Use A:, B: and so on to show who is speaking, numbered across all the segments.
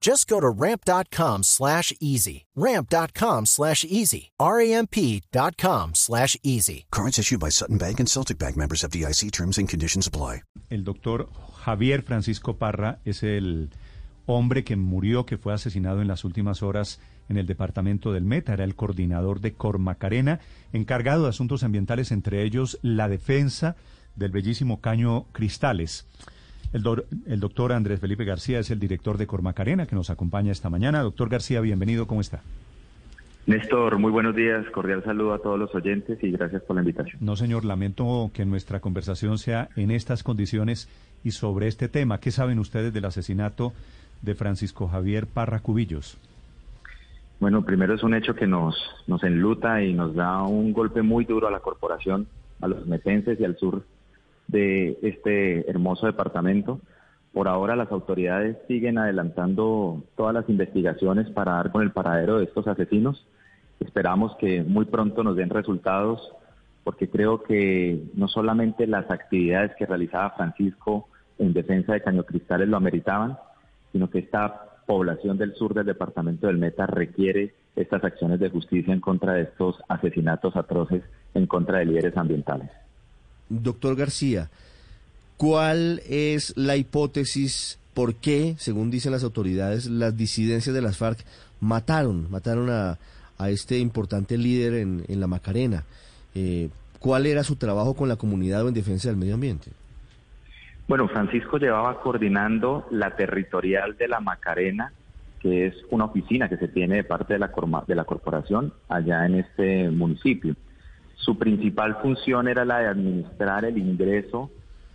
A: Just go to ramp.com slash easy. Ramp.com slash easy. R-A-M-P.com slash easy.
B: Cards issued by Sutton Bank and Celtic Bank members of DIC terms and conditions apply.
C: El doctor Javier Francisco Parra es el hombre que murió, que fue asesinado en las últimas horas en el departamento del Meta. Era el coordinador de Cormacarena, encargado de asuntos ambientales, entre ellos la defensa del bellísimo caño Cristales. El, el, doctor Andrés Felipe García es el director de Cormacarena que nos acompaña esta mañana. Doctor García, bienvenido, ¿cómo está?
D: Néstor, muy buenos días, cordial saludo a todos los oyentes y gracias por la invitación.
C: No, señor, lamento que nuestra conversación sea en estas condiciones y sobre este tema. ¿Qué saben ustedes del asesinato de Francisco Javier Parra Cubillos?
D: Bueno, primero es un hecho que nos, nos enluta y nos da un golpe muy duro a la corporación, a los metenses y al sur de este hermoso departamento. Por ahora las autoridades siguen adelantando todas las investigaciones para dar con el paradero de estos asesinos. Esperamos que muy pronto nos den resultados porque creo que no solamente las actividades que realizaba Francisco en defensa de Caño Cristales lo ameritaban, sino que esta población del sur del departamento del Meta requiere estas acciones de justicia en contra de estos asesinatos atroces en contra de líderes ambientales.
E: Doctor García, ¿cuál es la hipótesis por qué, según dicen las autoridades, las disidencias de las FARC mataron, mataron a, a este importante líder en, en la Macarena? Eh, ¿Cuál era su trabajo con la comunidad o en defensa del medio ambiente?
D: Bueno, Francisco llevaba coordinando la territorial de la Macarena, que es una oficina que se tiene de parte de la, de la corporación allá en este municipio. Su principal función era la de administrar el ingreso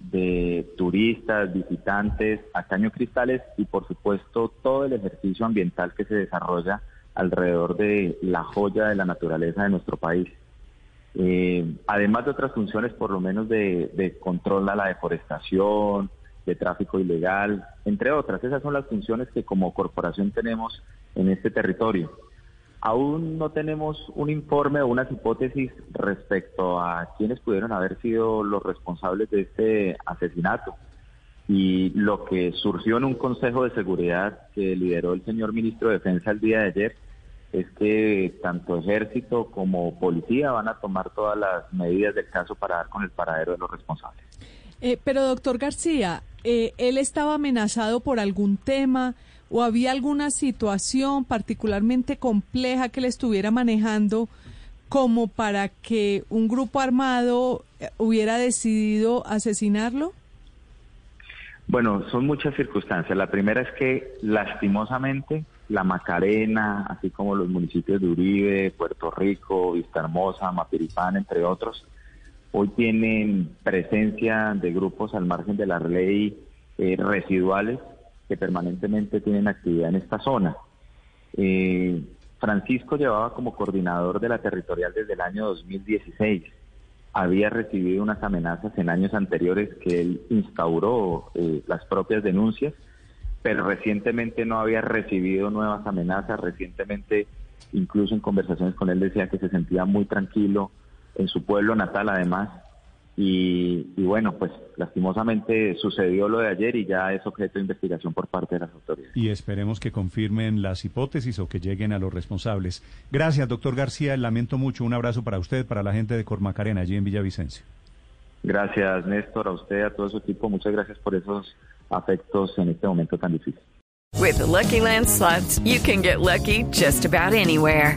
D: de turistas, visitantes a Cristales y por supuesto todo el ejercicio ambiental que se desarrolla alrededor de la joya de la naturaleza de nuestro país. Eh, además de otras funciones, por lo menos de, de control a la deforestación, de tráfico ilegal, entre otras. Esas son las funciones que como corporación tenemos en este territorio. Aún no tenemos un informe o unas hipótesis respecto a quiénes pudieron haber sido los responsables de este asesinato. Y lo que surgió en un Consejo de Seguridad que lideró el señor ministro de Defensa el día de ayer es que tanto ejército como policía van a tomar todas las medidas del caso para dar con el paradero de los responsables.
F: Eh, pero doctor García, eh, ¿él estaba amenazado por algún tema? O había alguna situación particularmente compleja que le estuviera manejando como para que un grupo armado eh, hubiera decidido asesinarlo?
D: Bueno, son muchas circunstancias. La primera es que lastimosamente la Macarena, así como los municipios de Uribe, Puerto Rico, Vista Hermosa, Mapiripán, entre otros, hoy tienen presencia de grupos al margen de la ley eh, residuales que permanentemente tienen actividad en esta zona. Eh, Francisco llevaba como coordinador de la territorial desde el año 2016. Había recibido unas amenazas en años anteriores que él instauró eh, las propias denuncias, pero recientemente no había recibido nuevas amenazas. Recientemente, incluso en conversaciones con él, decía que se sentía muy tranquilo en su pueblo natal, además, y, bueno, pues lastimosamente sucedió lo de ayer y ya es objeto de investigación por parte de las autoridades.
C: Y esperemos que confirmen las hipótesis o que lleguen a los responsables. Gracias, doctor García. Lamento mucho. Un abrazo para usted, para la gente de Cormacarena, allí en Villavicencio.
D: Gracias, Néstor, a usted, a todo su equipo. Muchas gracias por esos afectos en este momento tan difícil.
G: With Lucky Land slots, you can get lucky just about anywhere.